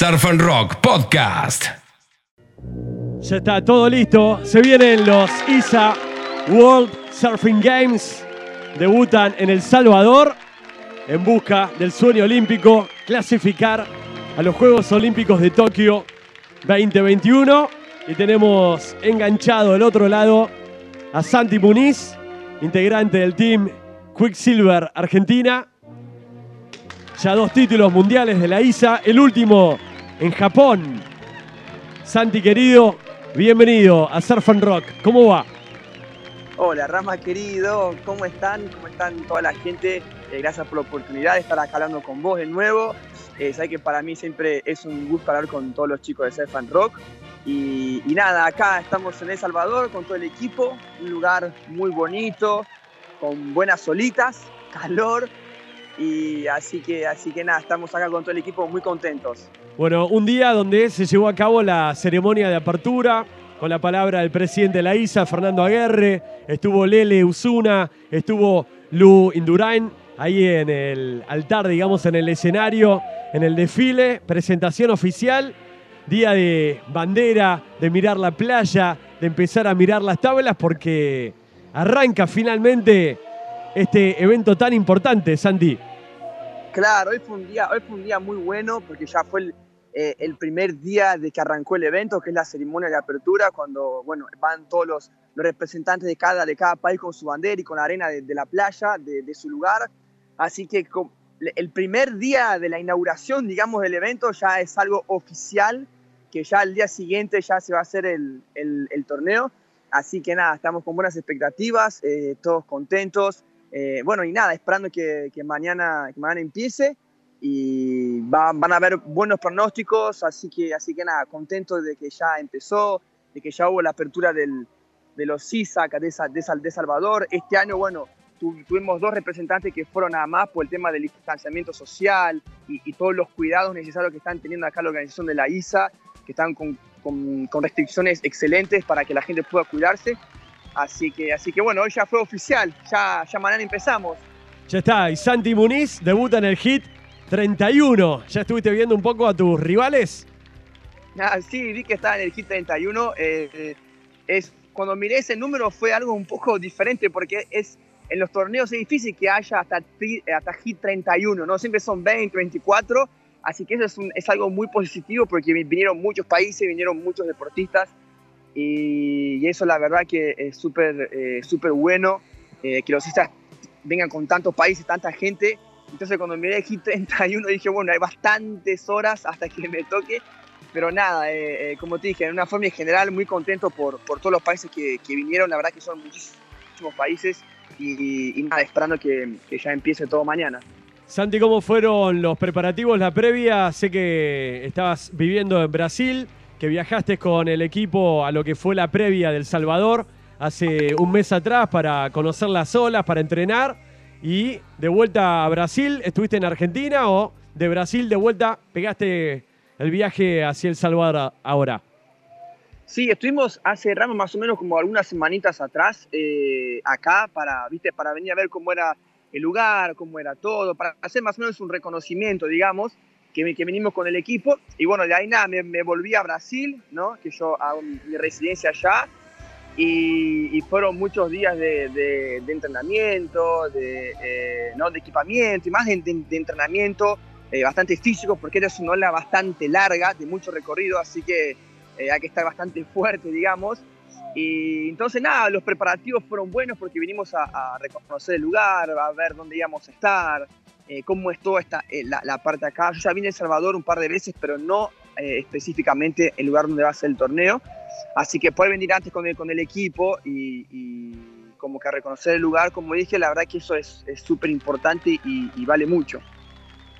Surf and Rock Podcast. Ya está todo listo. Se vienen los ISA World Surfing Games. Debutan en El Salvador en busca del sueño olímpico, clasificar a los Juegos Olímpicos de Tokio 2021. Y tenemos enganchado del otro lado a Santi Muniz, integrante del team Quicksilver Argentina. Ya dos títulos mundiales de la ISA, el último en Japón. Santi querido, bienvenido a Surf and Rock. ¿Cómo va? Hola, Rama querido, ¿cómo están? ¿Cómo están toda la gente? Eh, gracias por la oportunidad de estar acá hablando con vos de nuevo. Eh, sabes que para mí siempre es un gusto hablar con todos los chicos de Surf and Rock. Y, y, nada, acá estamos en El Salvador con todo el equipo, un lugar muy bonito, con buenas solitas, calor. Y así que, así que nada, estamos acá con todo el equipo muy contentos. Bueno, un día donde se llevó a cabo la ceremonia de apertura, con la palabra del presidente de la ISA, Fernando Aguerre, estuvo Lele Usuna, estuvo Lu Indurain, ahí en el altar, digamos, en el escenario, en el desfile, presentación oficial, día de bandera, de mirar la playa, de empezar a mirar las tablas, porque arranca finalmente este evento tan importante, Sandy. Claro, hoy fue un día, hoy fue un día muy bueno porque ya fue el, eh, el, primer día de que arrancó el evento, que es la ceremonia de apertura, cuando bueno, van todos los, representantes de cada, de cada país con su bandera y con la arena de, la playa, de, su lugar. Así que el primer día de la inauguración, digamos, del evento ya es algo oficial, que ya el día siguiente ya se va a hacer el torneo. Así que nada, estamos con buenas expectativas, eh, todos contentos. Eh, bueno, y nada, esperando que, mañana, mañana empiece y va, van a haber buenos pronósticos, así que, así que nada, contento de que ya empezó, de que ya hubo la apertura del, de los CISAC de, de, de Salvador. Este año, bueno, tu, tuvimos dos representantes que fueron nada más por el tema del distanciamiento social y, todos los cuidados necesarios que están teniendo acá la organización de la ISA, que están con, con restricciones excelentes para que la gente pueda cuidarse. Así que, así que bueno, hoy ya fue oficial, ya, ya mañana empezamos. Ya está, y Santi Muniz debuta en el hit 31. ¿Ya estuviste viendo un poco a tus rivales? Ah, sí, vi que estaba en el hit 31. Eh, es, cuando miré ese número fue algo un poco diferente porque es en los torneos es difícil que haya hasta, hasta hit 31, ¿no? Siempre son 20, 24. Así que eso es, un, es algo muy positivo porque vinieron muchos países, vinieron muchos deportistas y, y eso la verdad que es súper eh, súper bueno eh, que los istas vengan con tantos países, tanta gente. Entonces cuando miré hit 31 dije, bueno, hay bastantes horas hasta que me toque. Pero nada, eh, eh, como te dije, en una forma en general muy contento por, por todos los países que, que, vinieron. La verdad que son muchísimos países y, y nada, esperando que, que ya empiece todo mañana. Santi, ¿cómo fueron los preparativos, la previa? Sé que estabas viviendo en Brasil, que viajaste con el equipo a lo que fue la previa del Salvador hace un mes atrás para conocer las olas, para entrenar. Y de vuelta a Brasil, ¿estuviste en Argentina o de Brasil de vuelta pegaste el viaje hacia El Salvador ahora? Sí, estuvimos hace ramos más o menos como algunas semanitas atrás eh, acá para, ¿viste? para venir a ver cómo era el lugar, cómo era todo, para hacer más o menos un reconocimiento, digamos, que, que venimos con el equipo. Y bueno, de ahí nada, me, me volví a Brasil, ¿no? que yo hago mi residencia allá. Y, y, fueron muchos días de, de, de entrenamiento, de, eh, ¿no? de equipamiento y más de, de entrenamiento eh, bastante físico, porque era una ola bastante larga, de mucho recorrido, así que eh, hay que estar bastante fuerte, digamos. Y entonces, nada, los preparativos fueron buenos porque vinimos a, a reconocer el lugar, a ver dónde íbamos a estar, eh, cómo es toda esta, la, parte acá. Yo ya vine a El Salvador un par de veces, pero no específicamente el lugar donde va a ser el torneo. Así que poder venir antes con el, equipo y, como que a reconocer el lugar, como dije, la verdad que eso es súper importante y, vale mucho.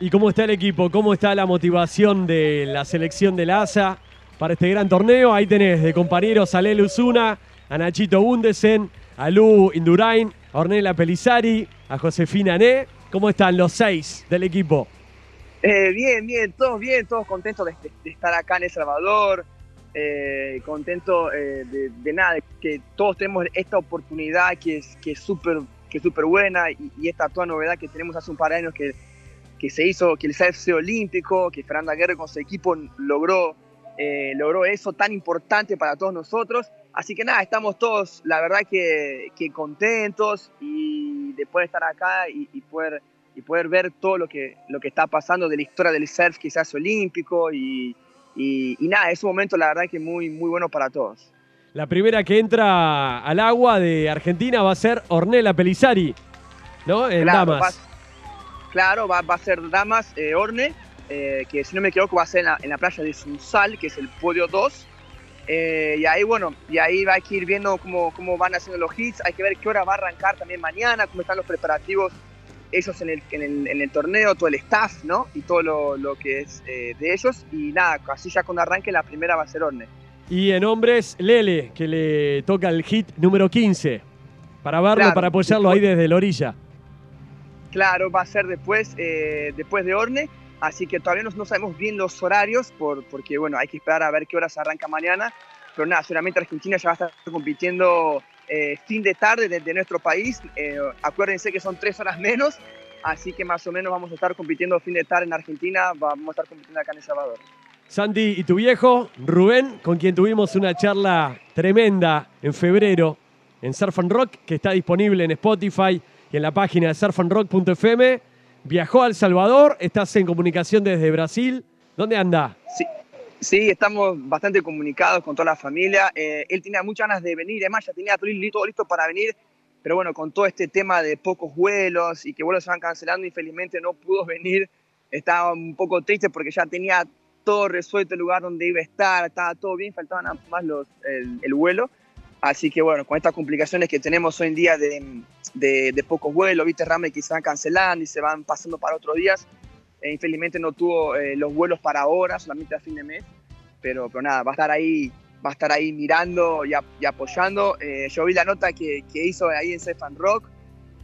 ¿Y cómo está el equipo? ¿Cómo está la motivación de la selección de la para este gran torneo? Ahí tenés de compañeros a Lele Usuna, a Nachito Bundesen, a Lu Indurain, a Ornella Pelizari, a Josefina Né. ¿Cómo están los seis del equipo? Eh, bien, bien, todos bien, todos contentos de, estar acá en El Salvador, eh, contento eh, de, nada, que todos tenemos esta oportunidad que es que súper que buena y, esta toda novedad que tenemos hace un par de años que, que se hizo, que el CFC olímpico, que Fernanda Guerrero con su equipo logró, eh, logró eso tan importante para todos nosotros. Así que nada, estamos todos, la verdad que, que contentos y de poder estar acá y, y, poder, y poder ver todo lo que, lo que está pasando de la historia del surf que se hace olímpico y, y, y nada, es un momento la verdad que muy, muy bueno para todos. La primera que entra al agua de Argentina va a ser Ornella Pelizari, ¿no? En claro, Damas. Va, claro, va, va, a ser Damas eh, Orne, eh, que si no me equivoco va a ser en la, en la playa de Sunsal, que es el podio 2. Eh, y ahí, bueno, y ahí va a ir viendo cómo, cómo van haciendo los hits. Hay que ver qué hora va a arrancar también mañana, cómo están los preparativos ellos en el, en el, en el torneo, todo el staff, ¿no? Y todo lo, lo que es eh, de ellos. Y nada, así ya cuando arranque la primera va a ser Orne. Y en hombres, Lele, que le toca el hit número 15. Para verlo, Claro, para apoyarlo ahí desde la orilla. Claro, va a ser después, eh, después de Orne. Así que todavía no, sabemos bien los horarios, por, porque bueno, hay que esperar a ver qué horas arranca mañana. Pero nada, seguramente Argentina ya va a estar compitiendo eh, fin de tarde desde nuestro país. Eh, acuérdense que son tres horas menos, así que más o menos vamos a estar compitiendo fin de tarde en Argentina, vamos a estar compitiendo acá en El Salvador. Sandy y tu viejo, Rubén, con quien tuvimos una charla tremenda en febrero en Surf and Rock, que está disponible en Spotify y en la página surfandrock.fm. Viajó a El Salvador, estás en comunicación desde Brasil. ¿Dónde anda? Sí, sí estamos bastante comunicados con toda la familia. Eh, él tenía muchas ganas de venir, además ya tenía todo listo, para venir, pero bueno, con todo este tema de pocos vuelos y que vuelos se van cancelando, infelizmente no pudo venir. Estaba un poco triste porque ya tenía todo resuelto el lugar donde iba a estar, estaba todo bien, faltaban más los, el vuelo. Así que bueno, con estas complicaciones que tenemos hoy en día de, de, de pocos vuelos, viste, Rame que se van cancelando y se van pasando para otros días, eh, infelizmente no tuvo eh, los vuelos para ahora, solamente a fin de mes, pero, pero nada, va a estar ahí, va a estar ahí mirando y, a, y apoyando. Eh, yo vi la nota que, que hizo ahí en and Rock,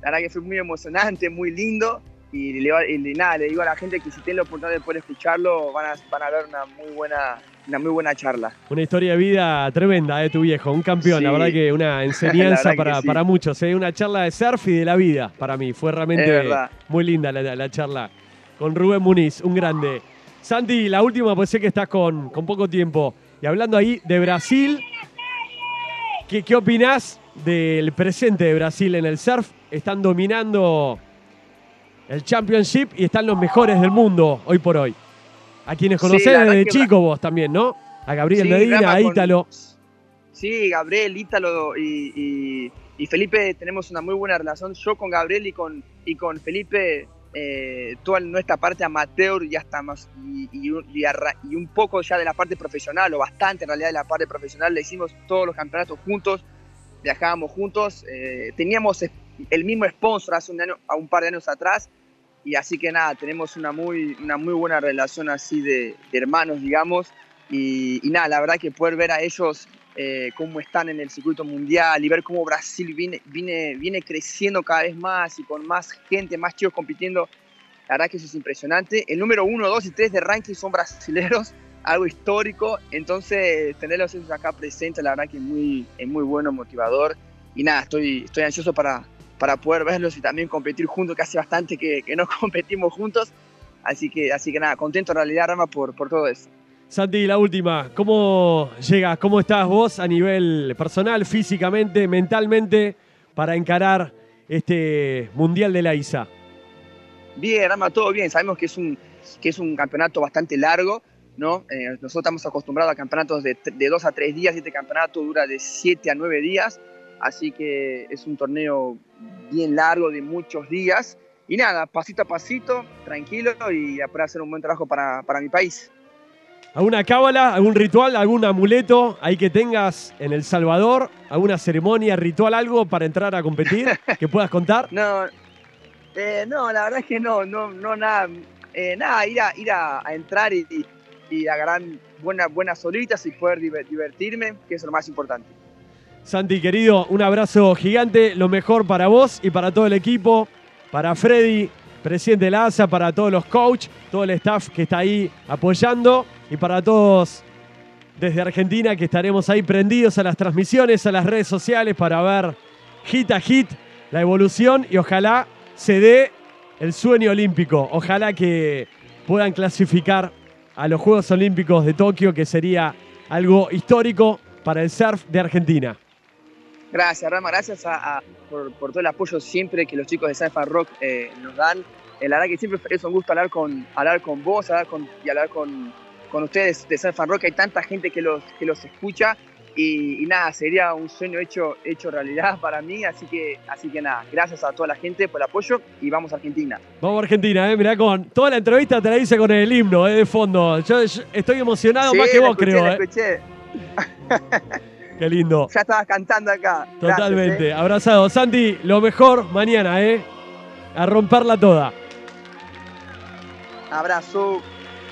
la verdad que fue muy emocionante, muy lindo. Y, le, y nada, le digo a la gente que si tienen la oportunidad de poder escucharlo, van a, van a ver una muy buena, una muy buena charla. Una historia de vida tremenda de tu viejo, un campeón, Sí. la verdad que una enseñanza para, sí. para muchos, ¿eh? una charla de surf y de la vida para mí. Fue realmente muy linda la, la charla con Rubén Muniz, un grande. Santi, la última, pues sé que estás con, con poco tiempo. Y hablando ahí de Brasil, ¿qué, qué opinás del presente de Brasil en el surf? Están dominando el Championship y están los mejores del mundo hoy por hoy. A quienes Sí, conocés verdad desde chico vos también, ¿no? A Gabriel Sí, Medina, a con- Ítalo. Sí, Gabriel, Ítalo y, y- y Felipe tenemos una muy buena relación. Yo con Gabriel y con, y con Felipe, eh, toda nuestra parte amateur y, y un- y y un poco ya de la parte profesional, o bastante en realidad de la parte profesional, le hicimos todos los campeonatos juntos, viajábamos juntos, eh, teníamos el mismo sponsor hace un, año, a un par de años atrás, y así que nada, tenemos una muy, una muy buena relación así de, de hermanos, digamos, y, y nada, la verdad que poder ver a ellos eh, cómo están en el circuito mundial y ver cómo Brasil viene, viene, viene creciendo cada vez más y con más gente, más chicos compitiendo, la verdad que eso es impresionante. El número 1, 2 y 3 de ranking son brasileros, algo histórico, entonces tenerlos acá presentes, la verdad que es muy, es muy bueno, motivador. Y nada, estoy, estoy ansioso para, para poder verlos y también competir juntos, que hace bastante que, que no competimos juntos. Así que, así que nada, contento en realidad, Rama, por, por todo eso. Santi, la última. ¿Cómo llegas? ¿Cómo estás vos a nivel personal, físicamente, mentalmente, para encarar este Mundial de la ISA? Bien, Rama, todo bien. Sabemos que es un, que es un campeonato bastante largo, ¿no? Eh, nosotros estamos acostumbrados a campeonatos de, de dos a tres días este campeonato dura de siete a nueve días. Así que es un torneo bien largo, de muchos días. Y nada, pasito a pasito, tranquilo y a poder hacer un buen trabajo para, para mi país. ¿Alguna cábala, algún ritual, algún amuleto ahí que tengas en El Salvador? ¿Alguna ceremonia, ritual, algo para entrar a competir que puedas contar? No, eh, no, la verdad es que no, no, no nada, eh, nada, ir a, ir a, a entrar y, y, y agarrar buenas, buenas solitas y poder diver- divertirme, que es lo más importante. Santi, querido, un abrazo gigante, lo mejor para vos y para todo el equipo, para Freddy, presidente de la ASA, para todos los coaches, todo el staff que está ahí apoyando y para todos desde Argentina que estaremos ahí prendidos a las transmisiones, a las redes sociales para ver hit a hit la evolución y ojalá se dé el sueño olímpico. Ojalá que puedan clasificar a los Juegos Olímpicos de Tokio, que sería algo histórico para el surf de Argentina. Gracias, Rama, gracias por, todo el apoyo siempre que los chicos de Surf Rock eh, nos dan. Eh, la verdad que siempre es un gusto hablar con, hablar con vos hablar con, y hablar con, con ustedes de Surf Rock. Hay tanta gente que los, que los escucha y, nada, sería un sueño hecho, hecho realidad para mí, así que, así que nada, gracias a toda la gente por el apoyo y vamos a Argentina. Vamos a Argentina, eh, mirá, con toda la entrevista te la hice con el himno eh, de fondo. Yo, estoy emocionado más que vos, creo. La eh. Qué lindo. Ya estabas cantando acá. Totalmente. Eh. Abrazado. Santi, lo mejor mañana, ¿eh? A romperla toda. Abrazo.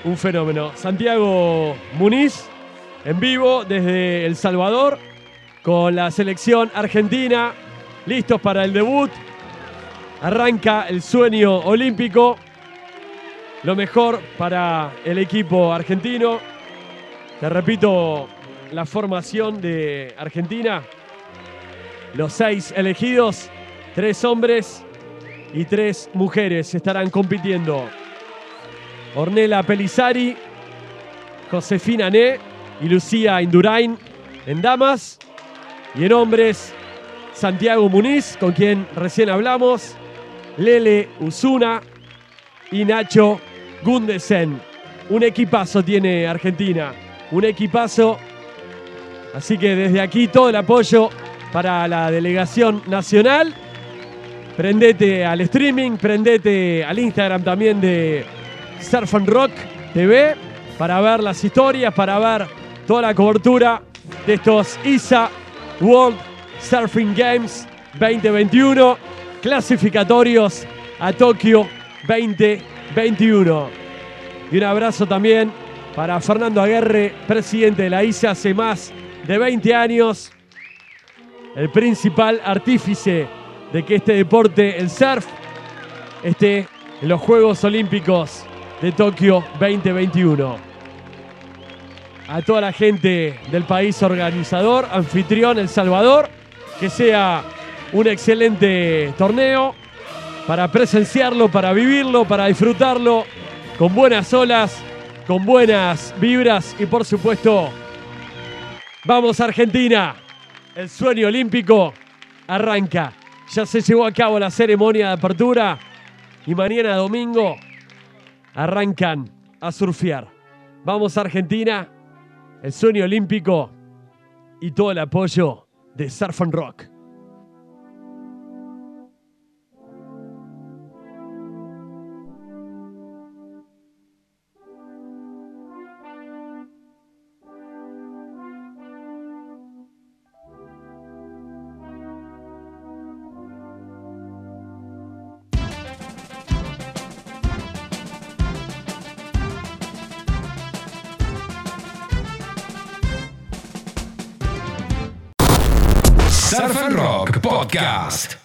Un fenómeno. Santiago Muniz en vivo desde El Salvador con la selección argentina, listos para el debut. Arranca el sueño olímpico, lo mejor para el equipo argentino. Te repito la formación de Argentina. Los seis elegidos, tres hombres y tres mujeres estarán compitiendo. Ornella Pelizari, Josefina Ne, y Lucía Indurain en damas. Y en hombres, Santiago Muniz, con quien recién hablamos, Lele Usuna y Nacho Gundesen. Un equipazo tiene Argentina, un equipazo. Así que desde aquí todo el apoyo para la delegación nacional. Prendete al streaming, prendete al Instagram también de Surf and Rock TV para ver las historias, para ver toda la cobertura de estos ISA World Surfing Games 2021, clasificatorios a Tokio 2021. Y un abrazo también para Fernando Aguerre, presidente de la ISA hace más de 20 años, el principal artífice de que este deporte, el surf, esté en los Juegos Olímpicos de Tokio 2021 a toda la gente del país organizador, anfitrión El Salvador, que sea un excelente torneo para presenciarlo, para vivirlo, para disfrutarlo con buenas olas, con buenas vibras y por supuesto, vamos Argentina, el sueño olímpico arranca. Ya se llevó a cabo la ceremonia de apertura y mañana domingo arrancan a surfear. Vamos Argentina el sueño olímpico y todo el apoyo de Surf and Rock. Podcast.